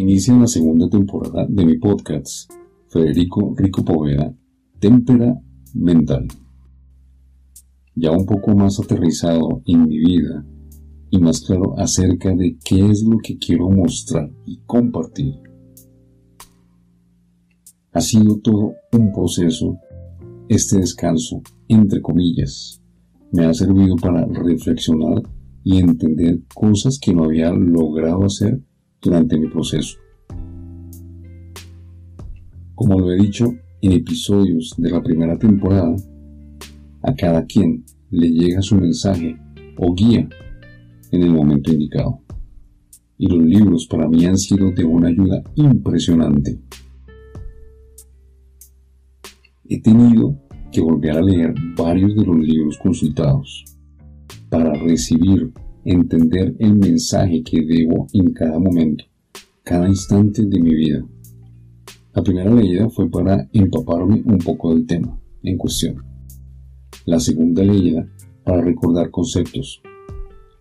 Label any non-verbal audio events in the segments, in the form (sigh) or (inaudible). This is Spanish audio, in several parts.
Inicia la segunda temporada de mi podcast, Federico Rico Poveda, Témpera Mental. Ya un poco más aterrizado en mi vida y más claro acerca de qué es lo que quiero mostrar y compartir. Ha sido todo un proceso, este descanso, entre comillas, me ha servido para reflexionar y entender cosas que no había logrado hacer durante mi proceso. Como lo he dicho en episodios de la primera temporada, a cada quien le llega su mensaje o guía en el momento indicado. Y los libros para mí han sido de una ayuda impresionante. He tenido que volver a leer varios de los libros consultados para recibir, entender el mensaje que debo en cada momento, cada instante de mi vida. La primera leída fue para empaparme un poco del tema en cuestión. La segunda leída para recordar conceptos.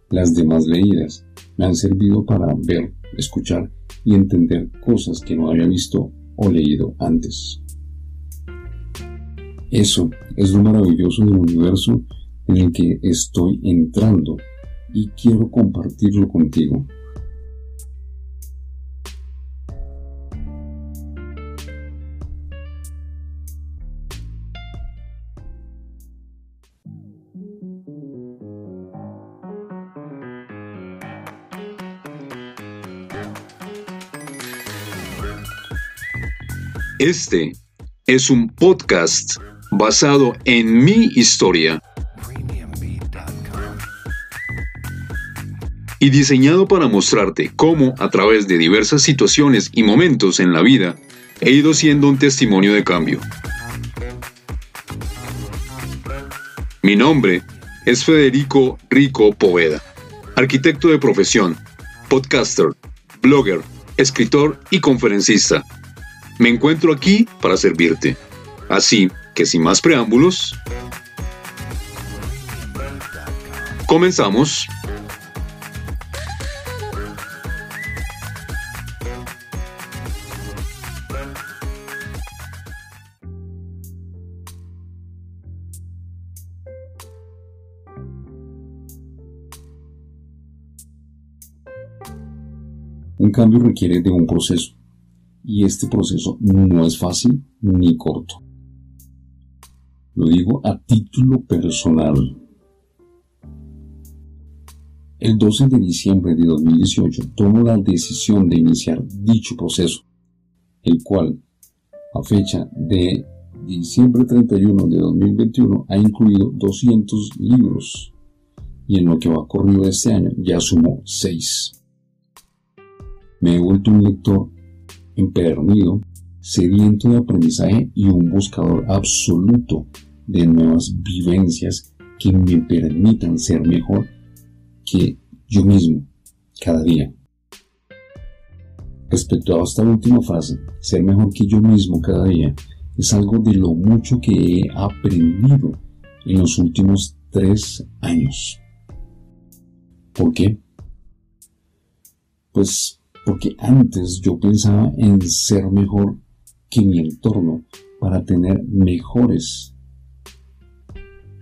Las demás leídas me han servido para ver, escuchar y entender cosas que no había visto o leído antes. Eso es lo maravilloso del universo en el que estoy entrando y quiero compartirlo contigo. Este es un podcast basado en mi historia y diseñado para mostrarte cómo, a través de diversas situaciones y momentos en la vida, he ido siendo un testimonio de cambio. Mi nombre es Federico Rico Poveda, arquitecto de profesión, podcaster, blogger, escritor y conferencista. Me encuentro aquí para servirte. Así que sin más preámbulos, comenzamos. Un cambio requiere de un proceso y este proceso no es fácil ni corto. Lo digo a título personal. El 12 de diciembre de 2018 tomo la decisión de iniciar dicho proceso, el cual, a fecha de diciembre 31 de 2021, ha incluido 200 libros y en lo que va corrido este año ya sumó 6. Me he vuelto un lector empedernido, sediento de aprendizaje y un buscador absoluto de nuevas vivencias que me permitan ser mejor que yo mismo cada día. Respecto a esta última frase, ser mejor que yo mismo cada día, es algo de lo mucho que he aprendido en los últimos tres años. ¿Por qué? Pues porque antes yo pensaba en ser mejor que mi entorno para tener mejores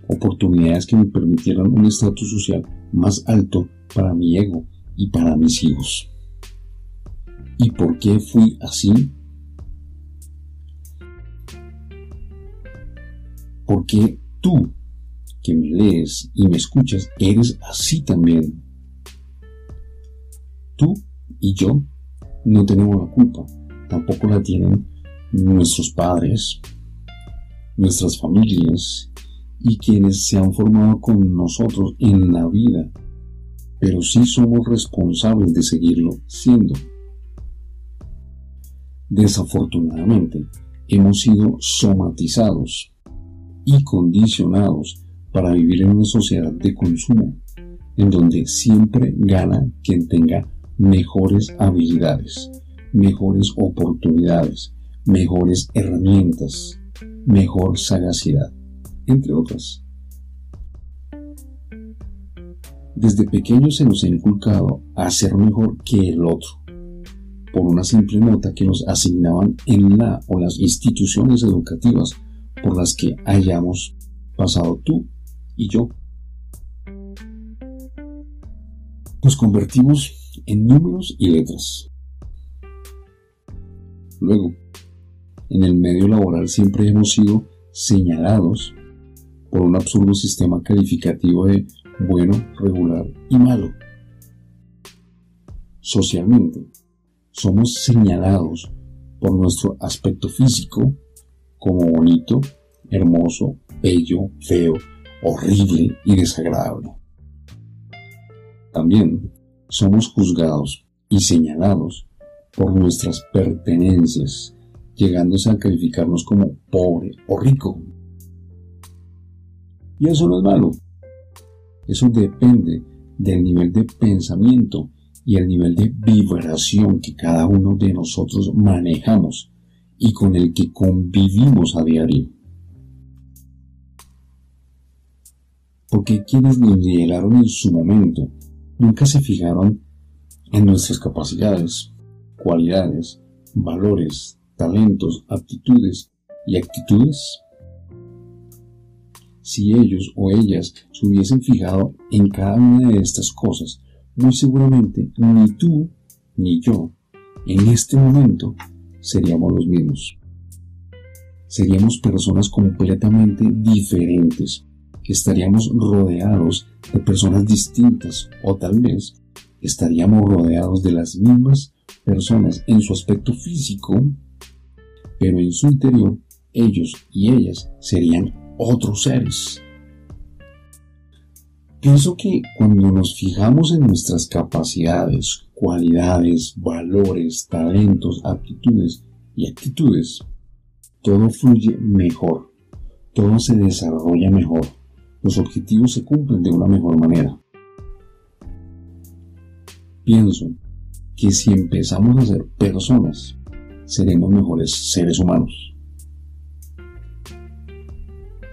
oportunidades que me permitieran un estatus social más alto para mi ego y para mis hijos. ¿Y por qué fui así? Porque tú, que me lees y me escuchas, eres así también. Tú y yo no tenemos la culpa, tampoco la tienen nuestros padres, nuestras familias y quienes se han formado con nosotros en la vida, pero sí somos responsables de seguirlo siendo. Desafortunadamente, hemos sido somatizados y condicionados para vivir en una sociedad de consumo, en donde siempre gana quien tenga mejores habilidades, mejores oportunidades, mejores herramientas, mejor sagacidad, entre otras. Desde pequeños se nos ha inculcado a ser mejor que el otro. por una simple nota que nos asignaban en la o las instituciones educativas por las que hayamos pasado tú y yo. Nos convertimos en números y letras. Luego, en el medio laboral siempre hemos sido señalados por un absurdo sistema calificativo de bueno, regular y malo. Socialmente, somos señalados por nuestro aspecto físico como bonito, hermoso, bello, feo, horrible y desagradable. También somos juzgados y señalados por nuestras pertenencias, llegándose a calificarnos como pobre o rico. Y eso no es malo. Eso depende del nivel de pensamiento y el nivel de vibración que cada uno de nosotros manejamos y con el que convivimos a diario. Porque quienes nos nivelaron en su momento nunca se fijaron en nuestras capacidades, cualidades, valores, talentos, aptitudes y actitudes? Si ellos o ellas se hubiesen fijado en cada una de estas cosas, muy seguramente ni tú ni yo en este momento seríamos los mismos. Seríamos personas completamente diferentes, estaríamos rodeados de personas distintas o tal vez estaríamos rodeados de las mismas personas en su aspecto físico, pero en su interior ellos y ellas serían otros seres. Pienso que cuando nos fijamos en nuestras capacidades, cualidades, valores, talentos, aptitudes y actitudes, todo fluye mejor, todo se desarrolla mejor, los objetivos se cumplen de una mejor manera. Pienso que si empezamos a ser personas, seremos mejores seres humanos.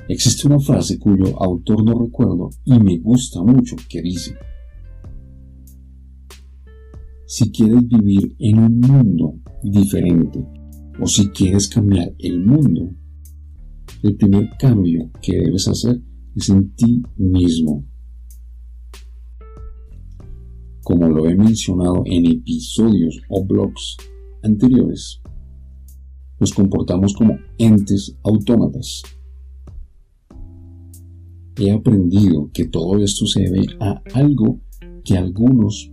Existe una frase cuyo autor no recuerdo y me gusta mucho que dice, si quieres vivir en un mundo diferente o si quieres cambiar el mundo, el primer cambio que debes hacer es en ti mismo como lo he mencionado en episodios o blogs anteriores, nos comportamos como entes autómatas. He aprendido que todo esto se debe a algo que algunos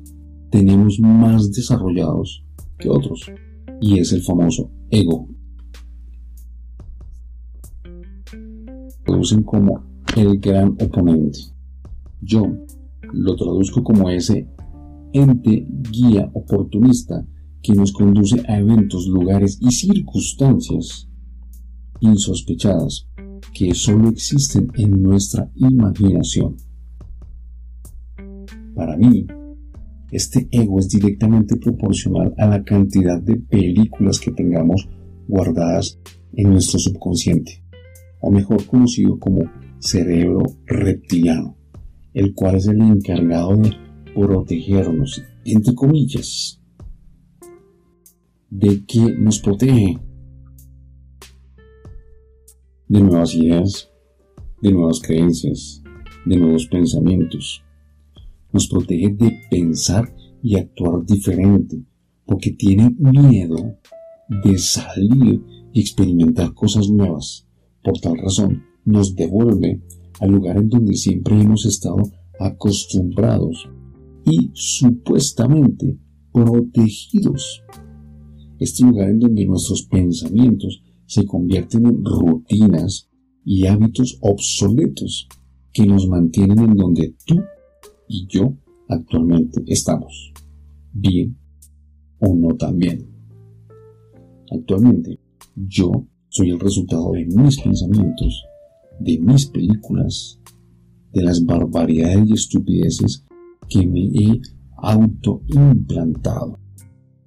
tenemos más desarrollados que otros, y es el famoso ego. Producen como el gran oponente. Yo lo traduzco como ese ente guía oportunista que nos conduce a eventos, lugares y circunstancias insospechadas que solo existen en nuestra imaginación. Para mí, este ego es directamente proporcional a la cantidad de películas que tengamos guardadas en nuestro subconsciente, o mejor conocido como cerebro reptiliano, el cual es el encargado de protegernos, entre comillas. ¿De qué nos protege? De nuevas ideas, de nuevas creencias, de nuevos pensamientos. Nos protege de pensar y actuar diferente, porque tiene miedo de salir y experimentar cosas nuevas. Por tal razón, nos devuelve al lugar en donde siempre hemos estado acostumbrados y supuestamente protegidos. Este lugar en donde nuestros pensamientos se convierten en rutinas y hábitos obsoletos que nos mantienen en donde tú y yo actualmente estamos, bien o no tan bien. Actualmente yo soy el resultado de mis pensamientos, de mis películas, de las barbaridades y estupideces que me he autoimplantado,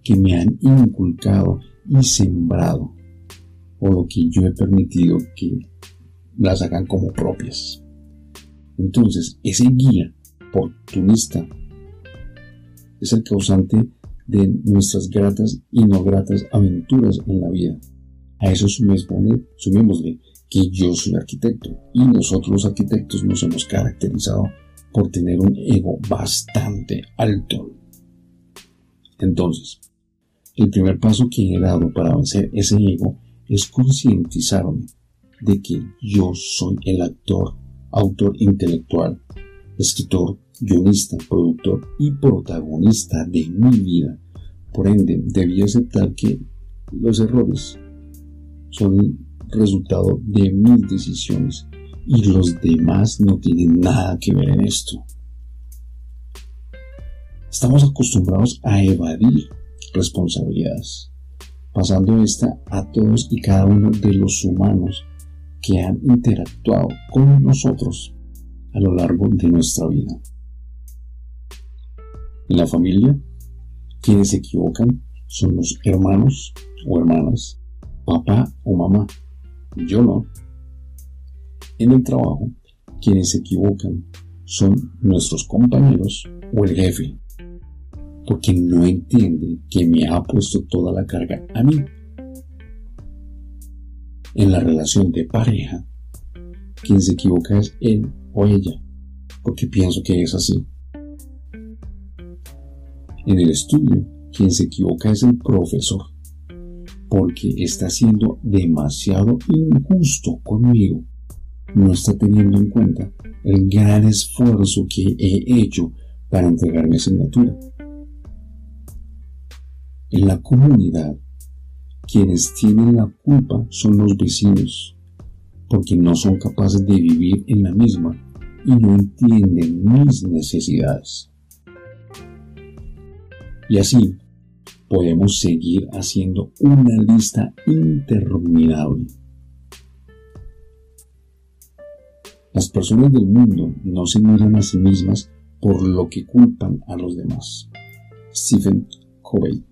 que me han inculcado y sembrado, o lo que yo he permitido que las hagan como propias. Entonces, ese guía oportunista es el causante de nuestras gratas y no gratas aventuras en la vida. A eso sumémosle que yo soy arquitecto y nosotros los arquitectos nos hemos caracterizado por tener un ego bastante alto. Entonces, el primer paso que he dado para vencer ese ego es concientizarme de que yo soy el actor, autor intelectual, escritor, guionista, productor y protagonista de mi vida. Por ende, debí aceptar que los errores son resultado de mis decisiones y los demás no tienen nada que ver en esto. Estamos acostumbrados a evadir responsabilidades, pasando esta a todos y cada uno de los humanos que han interactuado con nosotros a lo largo de nuestra vida. En la familia, quienes se equivocan son los hermanos o hermanas, papá o mamá, yo no. En el trabajo, quienes se equivocan son nuestros compañeros o el jefe, porque no entiende que me ha puesto toda la carga a mí. En la relación de pareja, quien se equivoca es él o ella, porque pienso que es así. En el estudio, quien se equivoca es el profesor, porque está siendo demasiado injusto conmigo. No está teniendo en cuenta el gran esfuerzo que he hecho para entregar mi asignatura. En la comunidad, quienes tienen la culpa son los vecinos, porque no son capaces de vivir en la misma y no entienden mis necesidades. Y así podemos seguir haciendo una lista interminable. Las personas del mundo no se miran a sí mismas por lo que culpan a los demás. Stephen Covey.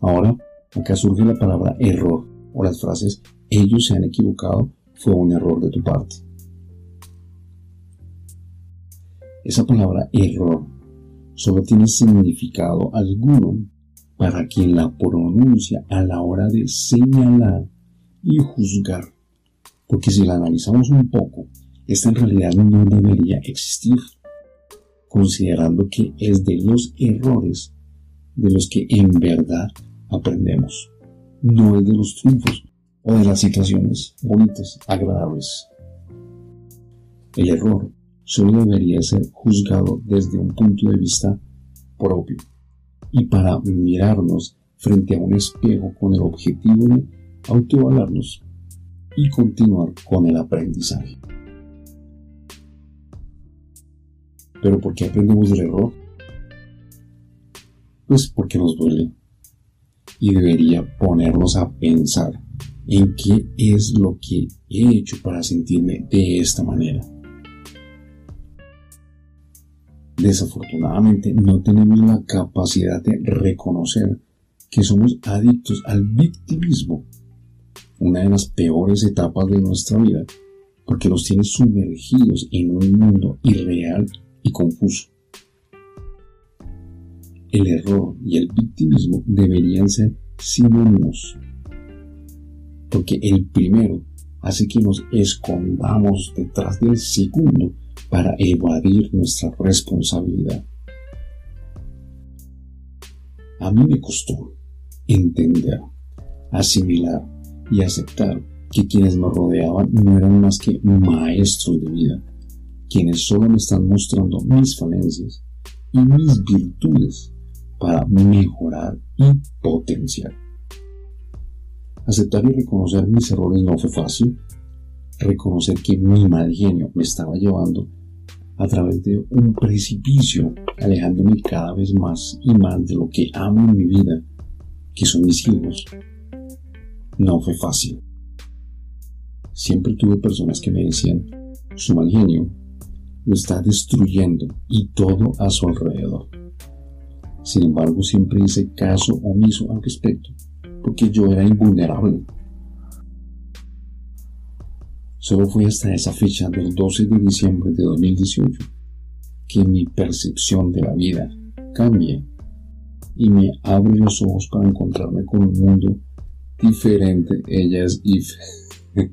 Ahora, acá surge la palabra error o las frases ellos se han equivocado fue un error de tu parte. Esa palabra error solo tiene significado alguno para quien la pronuncia a la hora de señalar y juzgar. Porque si la analizamos un poco, esta en realidad no debería existir, considerando que es de los errores de los que en verdad aprendemos, no es de los triunfos o de las situaciones bonitas, agradables. El error solo debería ser juzgado desde un punto de vista propio y para mirarnos frente a un espejo con el objetivo de autoevaluarnos y continuar con el aprendizaje. ¿Pero por qué aprendemos del error? Pues porque nos duele y debería ponernos a pensar en qué es lo que he hecho para sentirme de esta manera. Desafortunadamente no tenemos la capacidad de reconocer que somos adictos al victimismo, una de las peores etapas de nuestra vida, porque nos tiene sumergidos en un mundo irreal y confuso. El error y el victimismo deberían ser sinónimos, porque el primero hace que nos escondamos detrás del segundo para evadir nuestra responsabilidad. A mí me costó entender, asimilar y aceptar que quienes me rodeaban no eran más que maestros de vida, quienes solo me están mostrando mis falencias y mis virtudes para mejorar y potenciar. Aceptar y reconocer mis errores no fue fácil. Reconocer que mi mal genio me estaba llevando a través de un precipicio, alejándome cada vez más y más de lo que amo en mi vida, que son mis hijos. No fue fácil. Siempre tuve personas que me decían, su mal genio lo está destruyendo y todo a su alrededor. Sin embargo, siempre hice caso omiso al respecto, porque yo era invulnerable Solo fue hasta esa fecha del 12 de diciembre de 2018 que mi percepción de la vida cambie y me abre los ojos para encontrarme con un mundo diferente. Ella es If. (laughs)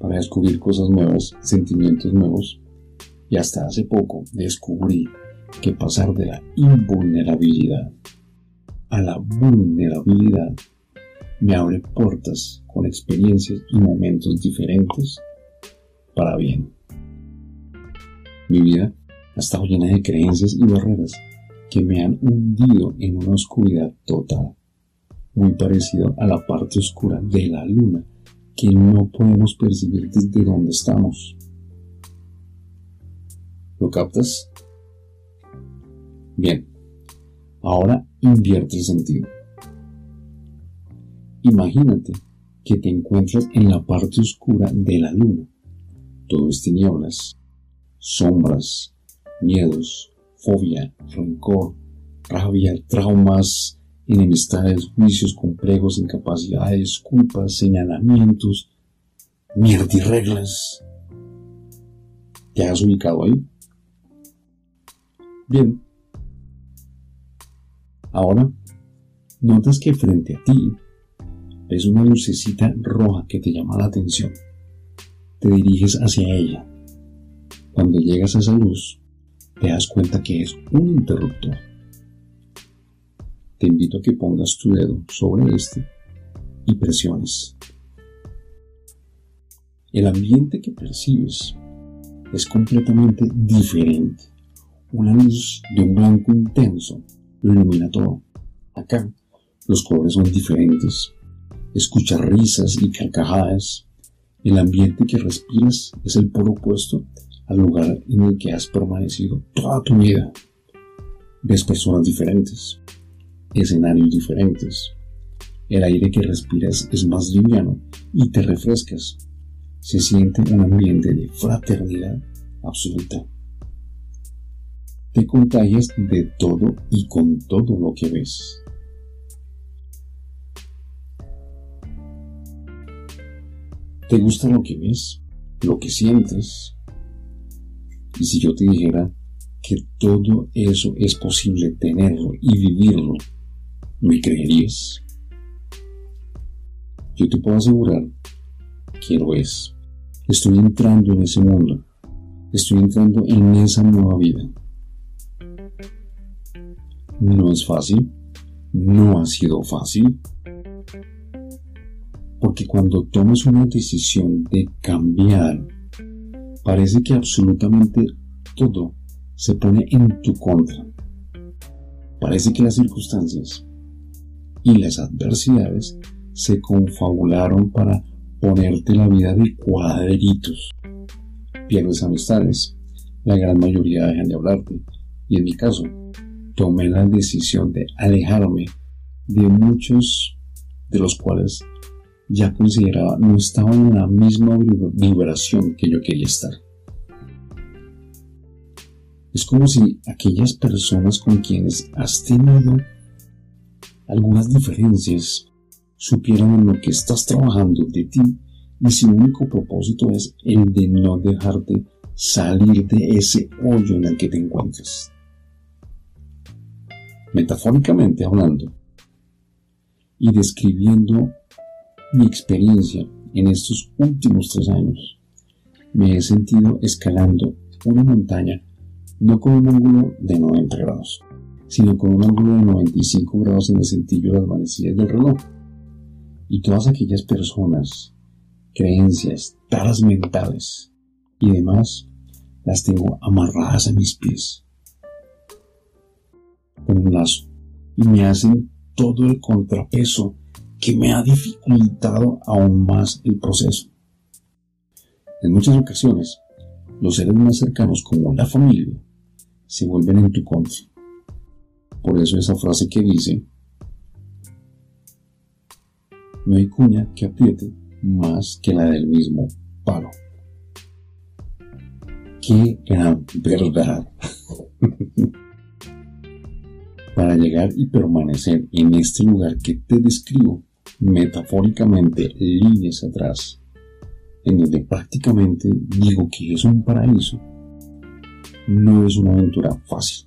para descubrir cosas nuevas, sentimientos nuevos. Y hasta hace poco descubrí que pasar de la invulnerabilidad a la vulnerabilidad me abre puertas con experiencias y momentos diferentes para bien. Mi vida ha estado llena de creencias y barreras que me han hundido en una oscuridad total, muy parecido a la parte oscura de la luna que no podemos percibir desde donde estamos. ¿Lo captas? Bien, ahora invierte el sentido. Imagínate que te encuentras en la parte oscura de la luna. Todo es tinieblas, sombras, miedos, fobia, rencor, rabia, traumas, enemistades, juicios complejos, incapacidades, culpas, señalamientos, mierda reglas. ¿Te has ubicado ahí? Bien. Ahora, notas que frente a ti ves una lucecita roja que te llama la atención. Te diriges hacia ella. Cuando llegas a esa luz, te das cuenta que es un interruptor te invito a que pongas tu dedo sobre este y presiones. El ambiente que percibes es completamente diferente. Una luz de un blanco intenso lo ilumina todo. Acá los colores son diferentes. Escuchas risas y carcajadas. El ambiente que respiras es el polo opuesto al lugar en el que has permanecido toda tu vida. Ves personas diferentes, escenarios diferentes. El aire que respiras es más liviano y te refrescas. Se siente un ambiente de fraternidad absoluta. Te contagias de todo y con todo lo que ves. ¿Te gusta lo que ves? ¿Lo que sientes? Y si yo te dijera que todo eso es posible tenerlo y vivirlo ¿Me creerías? Yo te puedo asegurar que lo es. Estoy entrando en ese mundo. Estoy entrando en esa nueva vida. No es fácil. No ha sido fácil. Porque cuando tomas una decisión de cambiar, parece que absolutamente todo se pone en tu contra. Parece que las circunstancias y las adversidades se confabularon para ponerte la vida de cuadritos. Pierdes amistades, la gran mayoría dejan de hablarte, y en mi caso, tomé la decisión de alejarme de muchos de los cuales ya consideraba no estaban en la misma vibración que yo quería estar. Es como si aquellas personas con quienes has tenido algunas diferencias, supieran en lo que estás trabajando de ti y su único propósito es el de no dejarte salir de ese hoyo en el que te encuentras. Metafóricamente hablando y describiendo mi experiencia en estos últimos tres años, me he sentido escalando una montaña no con un ángulo de 90 grados, sino con un ángulo de 95 grados en el sentido de las manecillas del reloj. Y todas aquellas personas, creencias, taras mentales y demás, las tengo amarradas a mis pies con un lazo y me hacen todo el contrapeso que me ha dificultado aún más el proceso. En muchas ocasiones, los seres más cercanos como la familia se vuelven en tu contra por eso esa frase que dice, no hay cuña que apriete más que la del mismo palo. Qué gran verdad. (laughs) Para llegar y permanecer en este lugar que te describo metafóricamente líneas atrás, en donde prácticamente digo que es un paraíso, no es una aventura fácil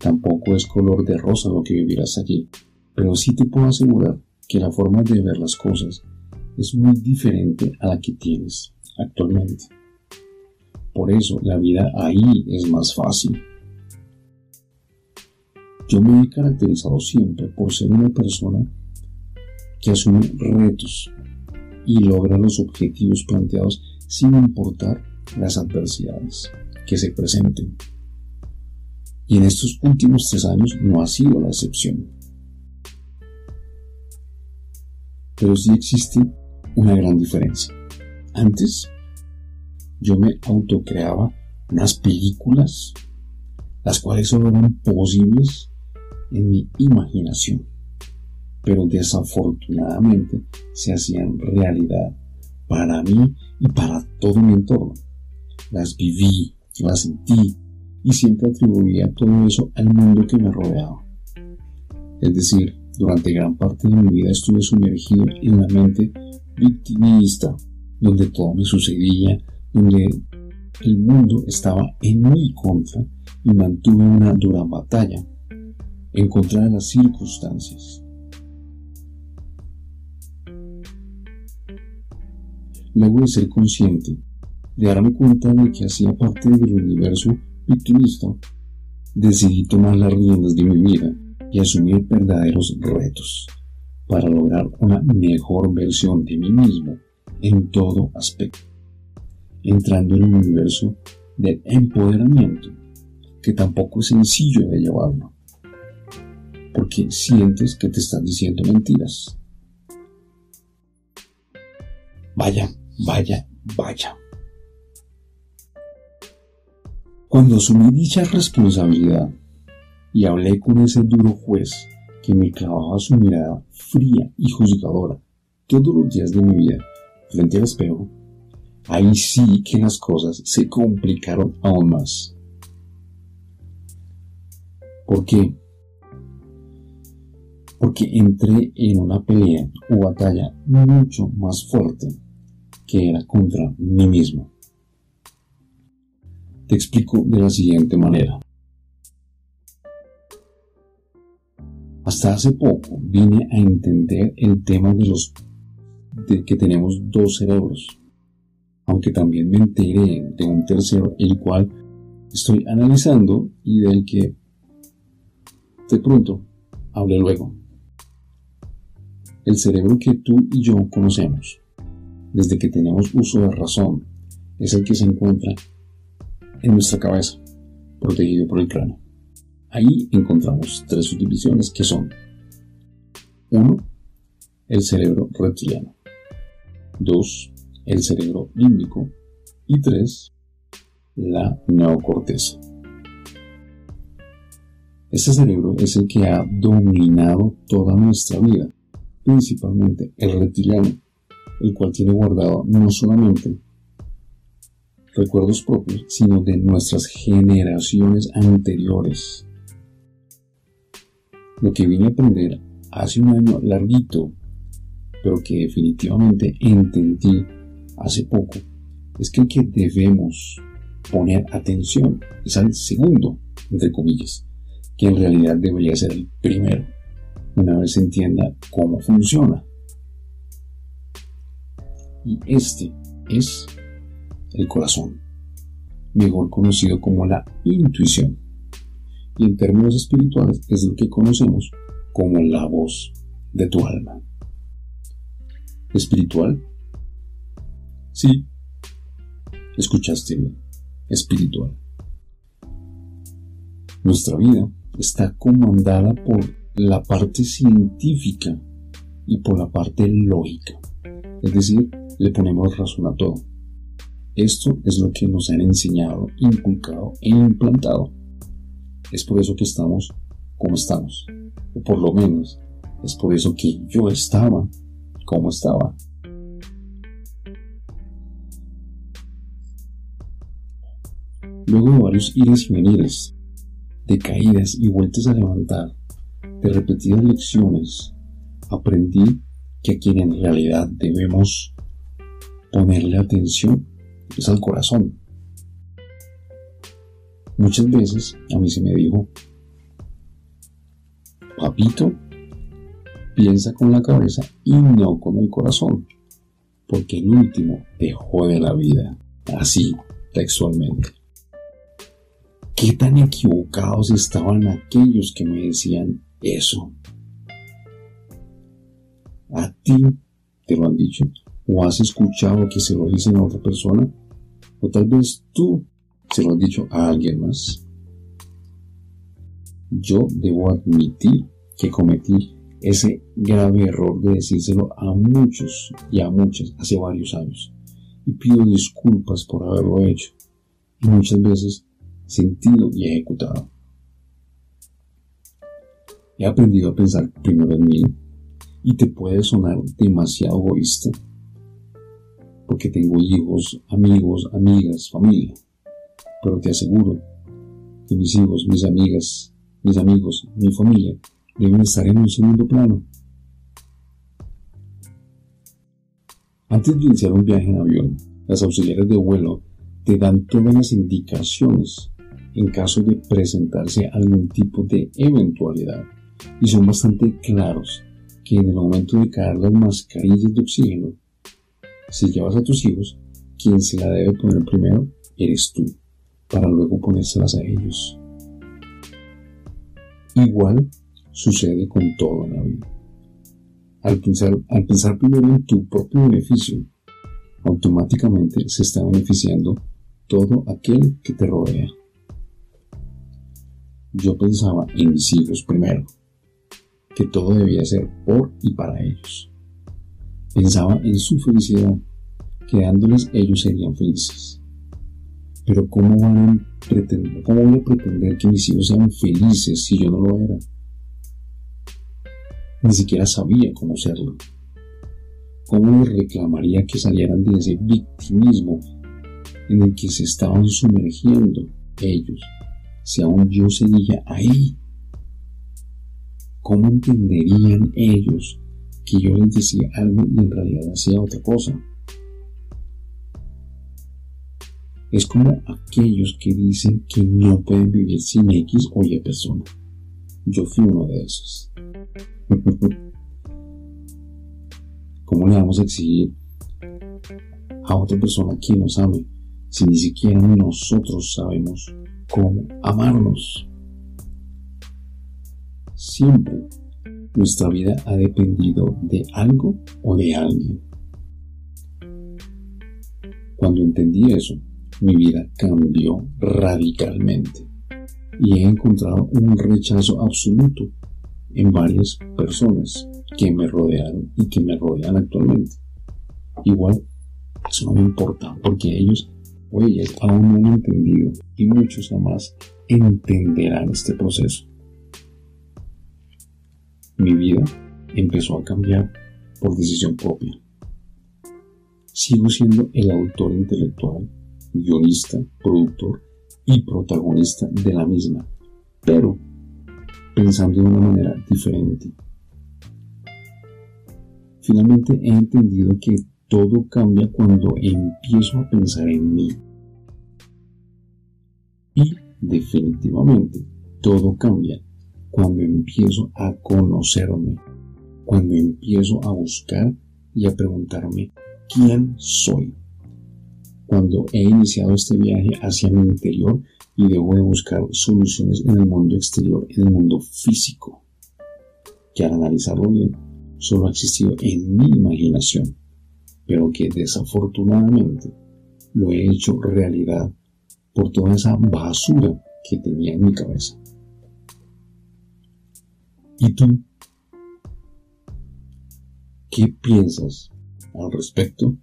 Tampoco es color de rosa lo que vivirás allí, pero sí te puedo asegurar que la forma de ver las cosas es muy diferente a la que tienes actualmente. Por eso la vida ahí es más fácil. Yo me he caracterizado siempre por ser una persona que asume retos y logra los objetivos planteados sin importar las adversidades que se presenten. Y en estos últimos tres años no ha sido la excepción. Pero sí existe una gran diferencia. Antes yo me autocreaba unas películas, las cuales solo eran posibles en mi imaginación pero desafortunadamente se hacían realidad para mí y para todo mi entorno. Las viví, las sentí y siempre atribuía todo eso al mundo que me rodeaba. Es decir, durante gran parte de mi vida estuve sumergido en la mente victimista, donde todo me sucedía, donde el mundo estaba en mi contra y mantuve una dura batalla en contra de las circunstancias. Luego de ser consciente, de darme cuenta de que hacía parte del universo victimista, decidí tomar las riendas de mi vida y asumir verdaderos retos para lograr una mejor versión de mí mismo en todo aspecto, entrando en un universo de empoderamiento que tampoco es sencillo de llevarlo, porque sientes que te están diciendo mentiras. Vaya, Vaya, vaya. Cuando asumí dicha responsabilidad y hablé con ese duro juez que me clavaba su mirada fría y juzgadora todos los días de mi vida frente al espejo, ahí sí que las cosas se complicaron aún más. ¿Por qué? Porque entré en una pelea o batalla mucho más fuerte que era contra mí mismo. Te explico de la siguiente manera. Hasta hace poco vine a entender el tema de los de que tenemos dos cerebros, aunque también me enteré de un tercero el cual estoy analizando y del que de pronto hablé luego. El cerebro que tú y yo conocemos desde que tenemos uso de razón, es el que se encuentra en nuestra cabeza, protegido por el cráneo. Ahí encontramos tres subdivisiones que son 1. El cerebro reptiliano 2. El cerebro límbico y 3. La neocorteza. Este cerebro es el que ha dominado toda nuestra vida, principalmente el reptiliano, el cual tiene guardado no solamente recuerdos propios, sino de nuestras generaciones anteriores. Lo que vine a aprender hace un año larguito, pero que definitivamente entendí hace poco, es que el que debemos poner atención es al segundo, entre comillas, que en realidad debería ser el primero, una vez se entienda cómo funciona. Y este es el corazón, mejor conocido como la intuición. Y en términos espirituales es lo que conocemos como la voz de tu alma. ¿Espiritual? Sí, escuchaste bien, espiritual. Nuestra vida está comandada por la parte científica y por la parte lógica, es decir, le ponemos razón a todo. Esto es lo que nos han enseñado, inculcado e implantado. Es por eso que estamos como estamos. O por lo menos es por eso que yo estaba como estaba. Luego de varios ires y venires, de caídas y vueltas a levantar, de repetidas lecciones, aprendí que a quien en realidad debemos ponerle atención es al corazón. Muchas veces a mí se me dijo papito, piensa con la cabeza y no con el corazón, porque el último te jode la vida, así textualmente. ¿Qué tan equivocados estaban aquellos que me decían eso? ¿A ti te lo han dicho? ¿O has escuchado que se lo dicen a otra persona? ¿O tal vez tú se lo has dicho a alguien más? Yo debo admitir que cometí ese grave error de decírselo a muchos y a muchas hace varios años. Y pido disculpas por haberlo hecho. Y muchas veces sentido y ejecutado. He aprendido a pensar primero en mí y te puede sonar demasiado egoísta porque tengo hijos, amigos, amigas, familia. Pero te aseguro que mis hijos, mis amigas, mis amigos, mi familia deben estar en un segundo plano. Antes de iniciar un viaje en avión, las auxiliares de vuelo te dan todas las indicaciones en caso de presentarse algún tipo de eventualidad y son bastante claros que en el momento de caer las mascarillas de oxígeno, si llevas a tus hijos, quien se la debe poner primero eres tú, para luego ponérselas a ellos. Igual sucede con todo en la vida. Al pensar, al pensar primero en tu propio beneficio, automáticamente se está beneficiando todo aquel que te rodea. Yo pensaba en mis hijos primero, que todo debía ser por y para ellos. Pensaba en su felicidad, que dándoles ellos serían felices. Pero ¿cómo, van a pretender, ¿cómo voy a pretender que mis hijos sean felices si yo no lo era? Ni siquiera sabía cómo serlo. ¿Cómo les reclamaría que salieran de ese victimismo en el que se estaban sumergiendo ellos si aún yo seguía ahí? ¿Cómo entenderían ellos que yo les decía algo y en realidad hacía otra cosa? Es como aquellos que dicen que no pueden vivir sin X o Y persona. Yo fui uno de esos. (laughs) ¿Cómo le vamos a exigir a otra persona que nos ame si ni siquiera nosotros sabemos cómo amarnos. Siempre nuestra vida ha dependido de algo o de alguien. Cuando entendí eso, mi vida cambió radicalmente y he encontrado un rechazo absoluto en varias personas que me rodearon y que me rodean actualmente. Igual, eso no me importa porque ellos o ellas aún no han entendido y muchos jamás entenderán este proceso. Mi vida empezó a cambiar por decisión propia. Sigo siendo el autor intelectual, guionista, productor y protagonista de la misma, pero pensando de una manera diferente. Finalmente he entendido que todo cambia cuando empiezo a pensar en mí. Y definitivamente todo cambia cuando empiezo a conocerme, cuando empiezo a buscar y a preguntarme quién soy. Cuando he iniciado este viaje hacia mi interior y debo de buscar soluciones en el mundo exterior, en el mundo físico, que al analizarlo bien, solo ha existido en mi imaginación pero que desafortunadamente lo he hecho realidad por toda esa basura que tenía en mi cabeza. ¿Y tú? ¿Qué piensas al respecto?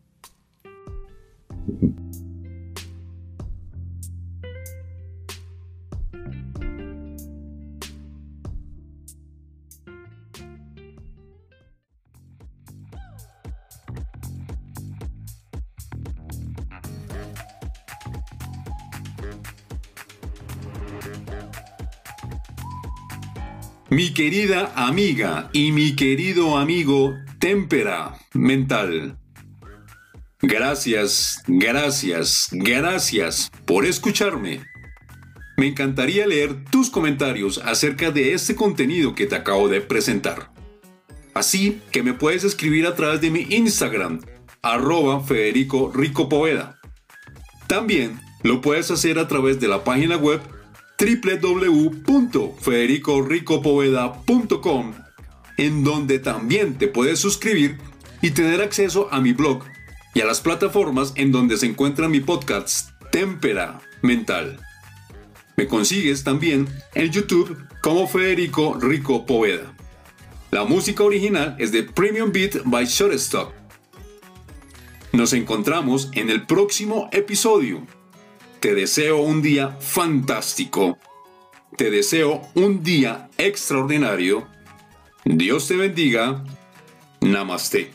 Mi querida amiga y mi querido amigo Témpera Mental. Gracias, gracias, gracias por escucharme. Me encantaría leer tus comentarios acerca de este contenido que te acabo de presentar. Así que me puedes escribir a través de mi Instagram, arroba Federico Rico Poveda. También lo puedes hacer a través de la página web www.federicoricopoveda.com, en donde también te puedes suscribir y tener acceso a mi blog y a las plataformas en donde se encuentra mi podcast Témpera Mental. Me consigues también en YouTube como Federico Rico Poveda. La música original es de Premium Beat by Shortstock. Nos encontramos en el próximo episodio. Te deseo un día fantástico. Te deseo un día extraordinario. Dios te bendiga. Namaste.